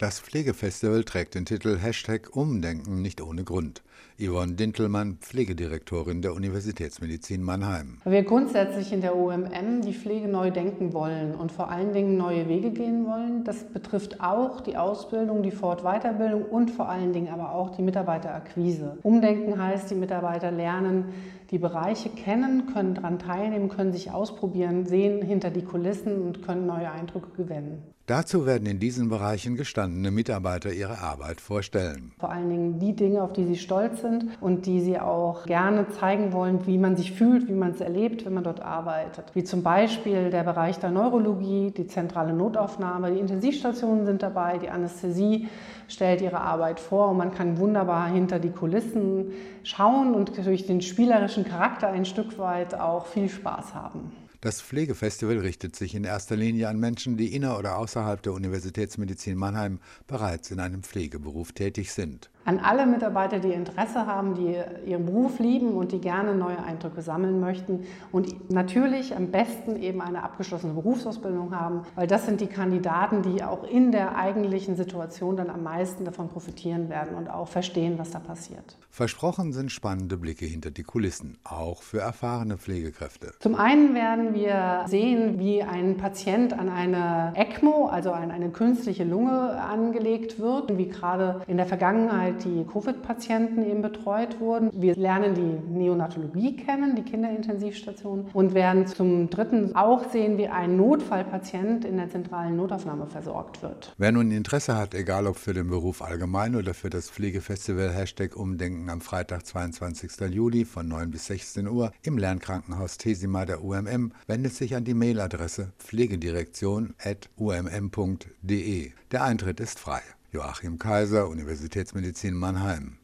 Das Pflegefestival trägt den Titel Hashtag Umdenken nicht ohne Grund. Yvonne Dintelmann, Pflegedirektorin der Universitätsmedizin Mannheim. Wir grundsätzlich in der OMM die Pflege neu denken wollen und vor allen Dingen neue Wege gehen wollen. Das betrifft auch die Ausbildung, die Fort-Weiterbildung und vor allen Dingen aber auch die Mitarbeiterakquise. Umdenken heißt, die Mitarbeiter lernen die Bereiche kennen, können daran teilnehmen, können sich ausprobieren, sehen hinter die Kulissen und können neue Eindrücke gewinnen. Dazu werden in diesen Bereichen gestandene Mitarbeiter ihre Arbeit vorstellen. Vor allen Dingen die Dinge, auf die sie stolz sind und die sie auch gerne zeigen wollen, wie man sich fühlt, wie man es erlebt, wenn man dort arbeitet. Wie zum Beispiel der Bereich der Neurologie, die zentrale Notaufnahme, die Intensivstationen sind dabei, die Anästhesie stellt ihre Arbeit vor und man kann wunderbar hinter die Kulissen schauen und durch den spielerischen Charakter ein Stück weit auch viel Spaß haben. Das Pflegefestival richtet sich in erster Linie an Menschen, die inner- oder außerhalb der Universitätsmedizin Mannheim bereits in einem Pflegeberuf tätig sind an alle Mitarbeiter, die Interesse haben, die ihren Beruf lieben und die gerne neue Eindrücke sammeln möchten und natürlich am besten eben eine abgeschlossene Berufsausbildung haben, weil das sind die Kandidaten, die auch in der eigentlichen Situation dann am meisten davon profitieren werden und auch verstehen, was da passiert. Versprochen sind spannende Blicke hinter die Kulissen, auch für erfahrene Pflegekräfte. Zum einen werden wir sehen, wie ein Patient an eine ECMO, also an eine künstliche Lunge angelegt wird, wie gerade in der Vergangenheit die Covid-Patienten eben betreut wurden. Wir lernen die Neonatologie kennen, die Kinderintensivstation und werden zum dritten auch sehen, wie ein Notfallpatient in der zentralen Notaufnahme versorgt wird. Wer nun Interesse hat, egal ob für den Beruf allgemein oder für das Pflegefestival Hashtag Umdenken am Freitag, 22. Juli von 9 bis 16 Uhr im Lernkrankenhaus Tesima der UMM, wendet sich an die Mailadresse pflegedirektion.umm.de. Der Eintritt ist frei. Joachim Kaiser, Universitätsmedizin Mannheim